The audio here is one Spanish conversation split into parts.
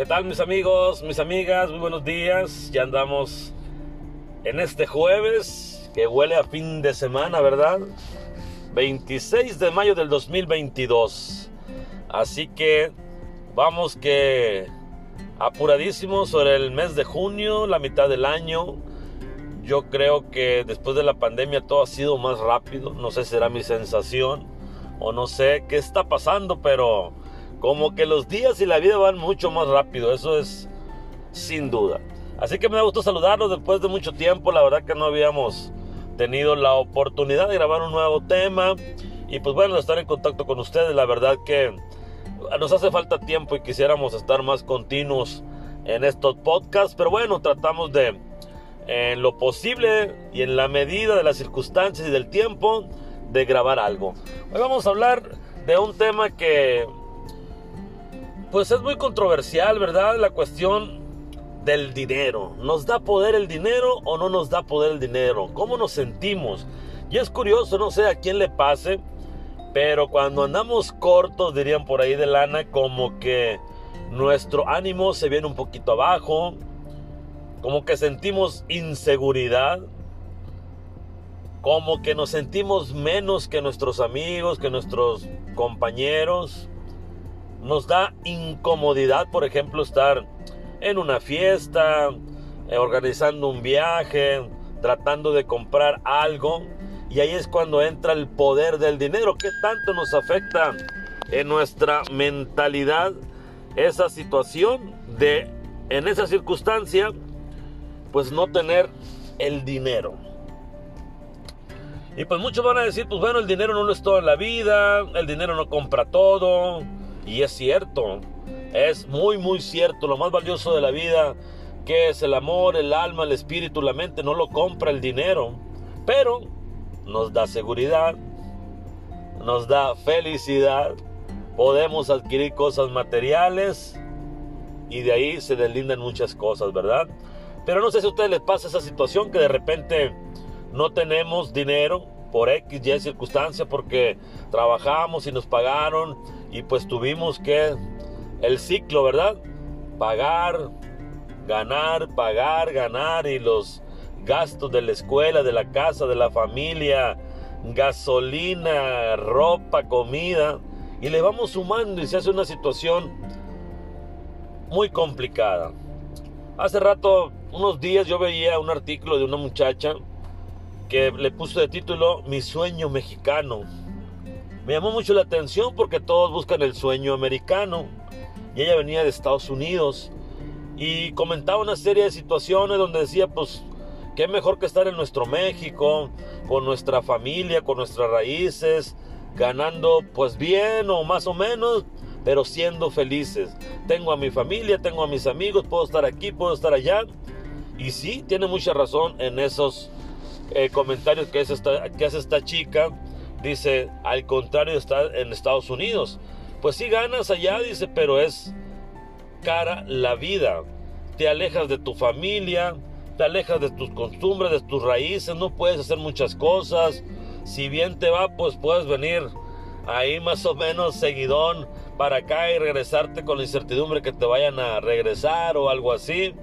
¿Qué tal mis amigos, mis amigas? Muy buenos días. Ya andamos en este jueves que huele a fin de semana, ¿verdad? 26 de mayo del 2022. Así que vamos que apuradísimos sobre el mes de junio, la mitad del año. Yo creo que después de la pandemia todo ha sido más rápido. No sé si será mi sensación o no sé qué está pasando, pero como que los días y la vida van mucho más rápido. Eso es sin duda. Así que me da gusto saludarlos después de mucho tiempo. La verdad que no habíamos tenido la oportunidad de grabar un nuevo tema. Y pues bueno, estar en contacto con ustedes. La verdad que nos hace falta tiempo y quisiéramos estar más continuos en estos podcasts. Pero bueno, tratamos de, en lo posible y en la medida de las circunstancias y del tiempo, de grabar algo. Hoy vamos a hablar de un tema que pues es muy controversial, ¿verdad? La cuestión del dinero. ¿Nos da poder el dinero o no nos da poder el dinero? ¿Cómo nos sentimos? Y es curioso, no sé a quién le pase, pero cuando andamos cortos, dirían por ahí de lana, como que nuestro ánimo se viene un poquito abajo, como que sentimos inseguridad, como que nos sentimos menos que nuestros amigos, que nuestros compañeros. Nos da incomodidad, por ejemplo, estar en una fiesta, eh, organizando un viaje, tratando de comprar algo. Y ahí es cuando entra el poder del dinero. ¿Qué tanto nos afecta en nuestra mentalidad esa situación de, en esa circunstancia, pues no tener el dinero? Y pues muchos van a decir, pues bueno, el dinero no lo es todo en la vida, el dinero no compra todo. Y es cierto, es muy, muy cierto. Lo más valioso de la vida, que es el amor, el alma, el espíritu, la mente, no lo compra el dinero. Pero nos da seguridad, nos da felicidad. Podemos adquirir cosas materiales y de ahí se deslindan muchas cosas, ¿verdad? Pero no sé si a ustedes les pasa esa situación que de repente no tenemos dinero por X, Y circunstancia porque trabajamos y nos pagaron y pues tuvimos que el ciclo, ¿verdad? Pagar, ganar, pagar, ganar y los gastos de la escuela, de la casa, de la familia, gasolina, ropa, comida y le vamos sumando y se hace una situación muy complicada. Hace rato, unos días yo veía un artículo de una muchacha que le puso de título Mi sueño mexicano. Me llamó mucho la atención porque todos buscan el sueño americano. Y ella venía de Estados Unidos y comentaba una serie de situaciones donde decía, pues, qué mejor que estar en nuestro México, con nuestra familia, con nuestras raíces, ganando pues bien o más o menos, pero siendo felices. Tengo a mi familia, tengo a mis amigos, puedo estar aquí, puedo estar allá. Y sí, tiene mucha razón en esos eh, comentarios que hace, esta, que hace esta chica. Dice, al contrario, está en Estados Unidos. Pues sí ganas allá, dice, pero es cara la vida. Te alejas de tu familia, te alejas de tus costumbres, de tus raíces, no puedes hacer muchas cosas. Si bien te va, pues puedes venir ahí más o menos seguidón para acá y regresarte con la incertidumbre que te vayan a regresar o algo así.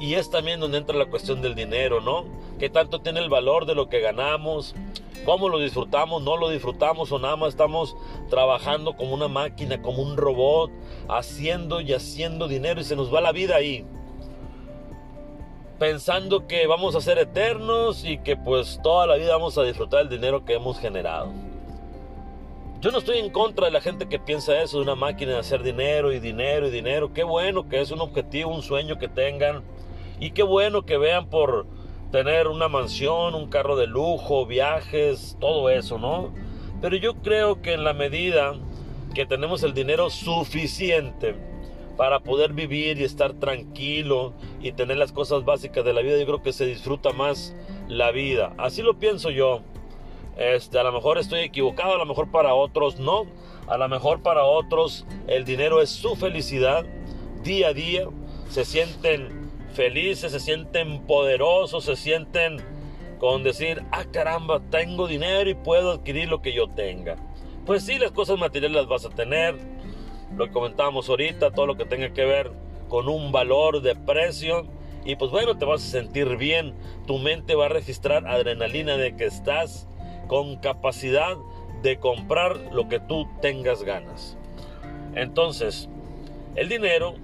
Y es también donde entra la cuestión del dinero, ¿no? ¿Qué tanto tiene el valor de lo que ganamos? ¿Cómo lo disfrutamos? ¿No lo disfrutamos o nada más estamos trabajando como una máquina, como un robot, haciendo y haciendo dinero y se nos va la vida ahí? Pensando que vamos a ser eternos y que pues toda la vida vamos a disfrutar el dinero que hemos generado. Yo no estoy en contra de la gente que piensa eso, de una máquina de hacer dinero y dinero y dinero. Qué bueno que es un objetivo, un sueño que tengan y qué bueno que vean por tener una mansión, un carro de lujo, viajes, todo eso, ¿no? Pero yo creo que en la medida que tenemos el dinero suficiente para poder vivir y estar tranquilo y tener las cosas básicas de la vida, yo creo que se disfruta más la vida. Así lo pienso yo. Este, a lo mejor estoy equivocado, a lo mejor para otros no. A lo mejor para otros el dinero es su felicidad día a día. Se sienten felices, se sienten poderosos, se sienten con decir, ah caramba, tengo dinero y puedo adquirir lo que yo tenga. Pues sí, las cosas materiales las vas a tener, lo que comentábamos ahorita, todo lo que tenga que ver con un valor de precio y pues bueno, te vas a sentir bien. Tu mente va a registrar adrenalina de que estás con capacidad de comprar lo que tú tengas ganas. Entonces, el dinero,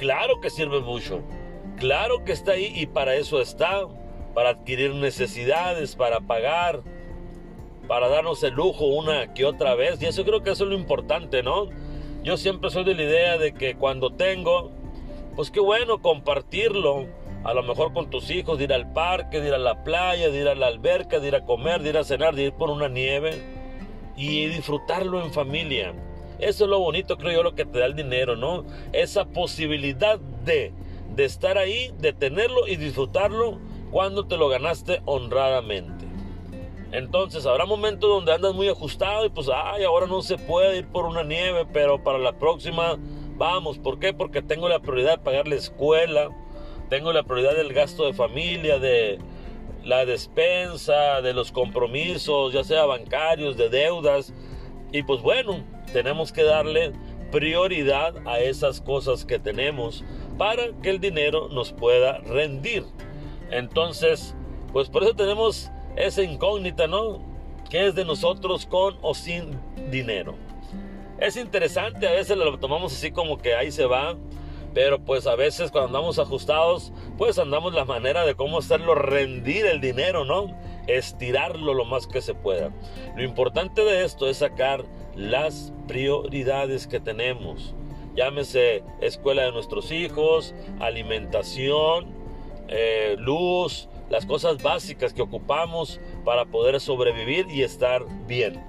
claro que sirve mucho. Claro que está ahí y para eso está. Para adquirir necesidades, para pagar, para darnos el lujo una que otra vez. Y eso creo que es lo importante, ¿no? Yo siempre soy de la idea de que cuando tengo, pues qué bueno compartirlo. A lo mejor con tus hijos, de ir al parque, de ir a la playa, de ir a la alberca, de ir a comer, de ir a cenar, de ir por una nieve y disfrutarlo en familia. Eso es lo bonito, creo yo, lo que te da el dinero, ¿no? Esa posibilidad de, de estar ahí, de tenerlo y disfrutarlo cuando te lo ganaste honradamente. Entonces habrá momentos donde andas muy ajustado y pues, ay, ahora no se puede ir por una nieve, pero para la próxima vamos. ¿Por qué? Porque tengo la prioridad de pagar la escuela, tengo la prioridad del gasto de familia, de la despensa, de los compromisos, ya sea bancarios, de deudas. Y pues bueno, tenemos que darle prioridad a esas cosas que tenemos para que el dinero nos pueda rendir. Entonces, pues por eso tenemos esa incógnita, ¿no? ¿Qué es de nosotros con o sin dinero? Es interesante, a veces lo tomamos así como que ahí se va, pero pues a veces cuando andamos ajustados, pues andamos la manera de cómo hacerlo rendir el dinero, ¿no? Estirarlo lo más que se pueda. Lo importante de esto es sacar las prioridades que tenemos. Llámese escuela de nuestros hijos, alimentación, eh, luz, las cosas básicas que ocupamos para poder sobrevivir y estar bien.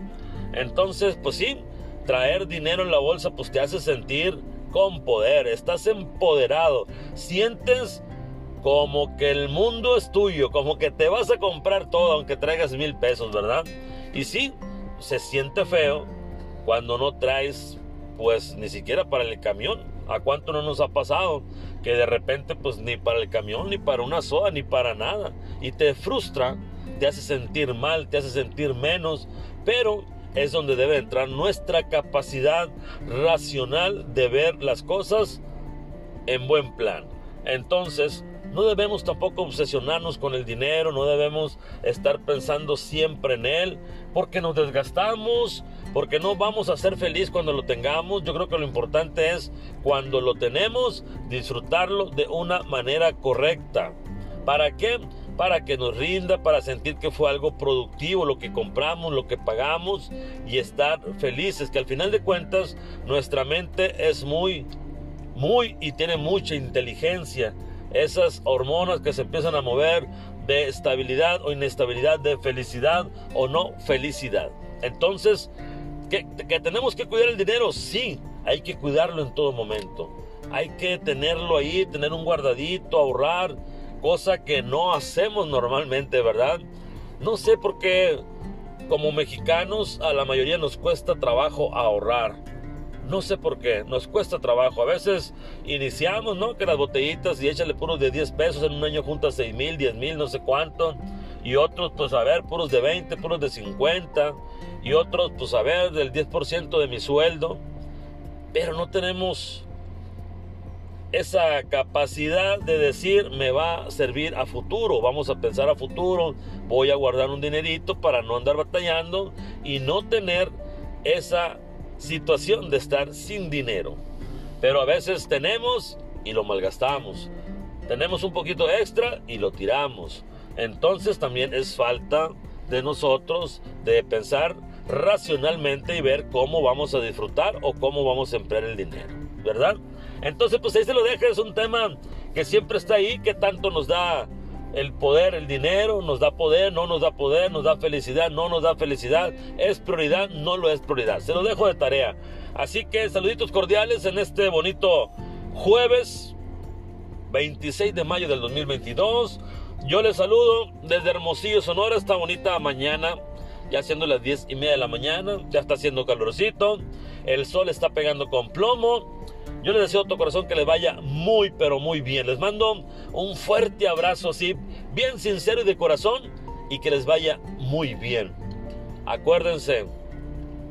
Entonces, pues sí, traer dinero en la bolsa pues te hace sentir con poder, estás empoderado, sientes como que el mundo es tuyo, como que te vas a comprar todo aunque traigas mil pesos, ¿verdad? Y sí, se siente feo cuando no traes pues ni siquiera para el camión. ¿A cuánto no nos ha pasado? Que de repente pues ni para el camión, ni para una soda, ni para nada. Y te frustra, te hace sentir mal, te hace sentir menos, pero es donde debe entrar nuestra capacidad racional de ver las cosas en buen plan. Entonces, no debemos tampoco obsesionarnos con el dinero, no debemos estar pensando siempre en él, porque nos desgastamos, porque no vamos a ser feliz cuando lo tengamos. Yo creo que lo importante es cuando lo tenemos, disfrutarlo de una manera correcta. ¿Para qué? Para que nos rinda, para sentir que fue algo productivo lo que compramos, lo que pagamos y estar felices, que al final de cuentas nuestra mente es muy, muy y tiene mucha inteligencia esas hormonas que se empiezan a mover de estabilidad o inestabilidad, de felicidad o no felicidad. Entonces, ¿que, tenemos que cuidar el dinero? Sí, hay que cuidarlo en todo momento. Hay que tenerlo ahí, tener un guardadito, ahorrar, cosa que no hacemos normalmente, ¿verdad? No sé por qué como mexicanos a la mayoría nos cuesta trabajo ahorrar. No sé por qué, nos cuesta trabajo. A veces iniciamos, ¿no? Que las botellitas y échale puros de 10 pesos, en un año juntas 6 mil, 10 mil, no sé cuánto. Y otros, pues a ver, puros de 20, puros de 50. Y otros, pues a ver, del 10% de mi sueldo. Pero no tenemos esa capacidad de decir me va a servir a futuro, vamos a pensar a futuro, voy a guardar un dinerito para no andar batallando y no tener esa situación de estar sin dinero. Pero a veces tenemos y lo malgastamos. Tenemos un poquito extra y lo tiramos. Entonces también es falta de nosotros de pensar racionalmente y ver cómo vamos a disfrutar o cómo vamos a emplear el dinero, ¿verdad? Entonces pues ahí se lo deja, es un tema que siempre está ahí, que tanto nos da el poder, el dinero, nos da poder, no nos da poder, nos da felicidad, no nos da felicidad, es prioridad, no lo es prioridad. Se lo dejo de tarea. Así que saluditos cordiales en este bonito jueves 26 de mayo del 2022. Yo les saludo desde Hermosillo, Sonora, esta bonita mañana, ya siendo las 10 y media de la mañana, ya está haciendo calorcito, el sol está pegando con plomo yo les deseo a todo corazón que les vaya muy, pero muy bien. Les mando un fuerte abrazo así, bien sincero y de corazón, y que les vaya muy bien. Acuérdense,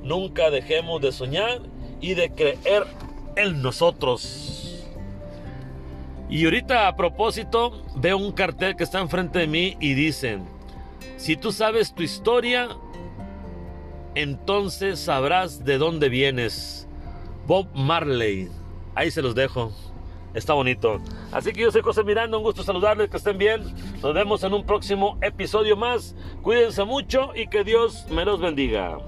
nunca dejemos de soñar y de creer en nosotros. Y ahorita a propósito, veo un cartel que está enfrente de mí y dicen, si tú sabes tu historia, entonces sabrás de dónde vienes. Bob Marley. Ahí se los dejo. Está bonito. Así que yo soy José Miranda, un gusto saludarles, que estén bien. Nos vemos en un próximo episodio más. Cuídense mucho y que Dios me los bendiga.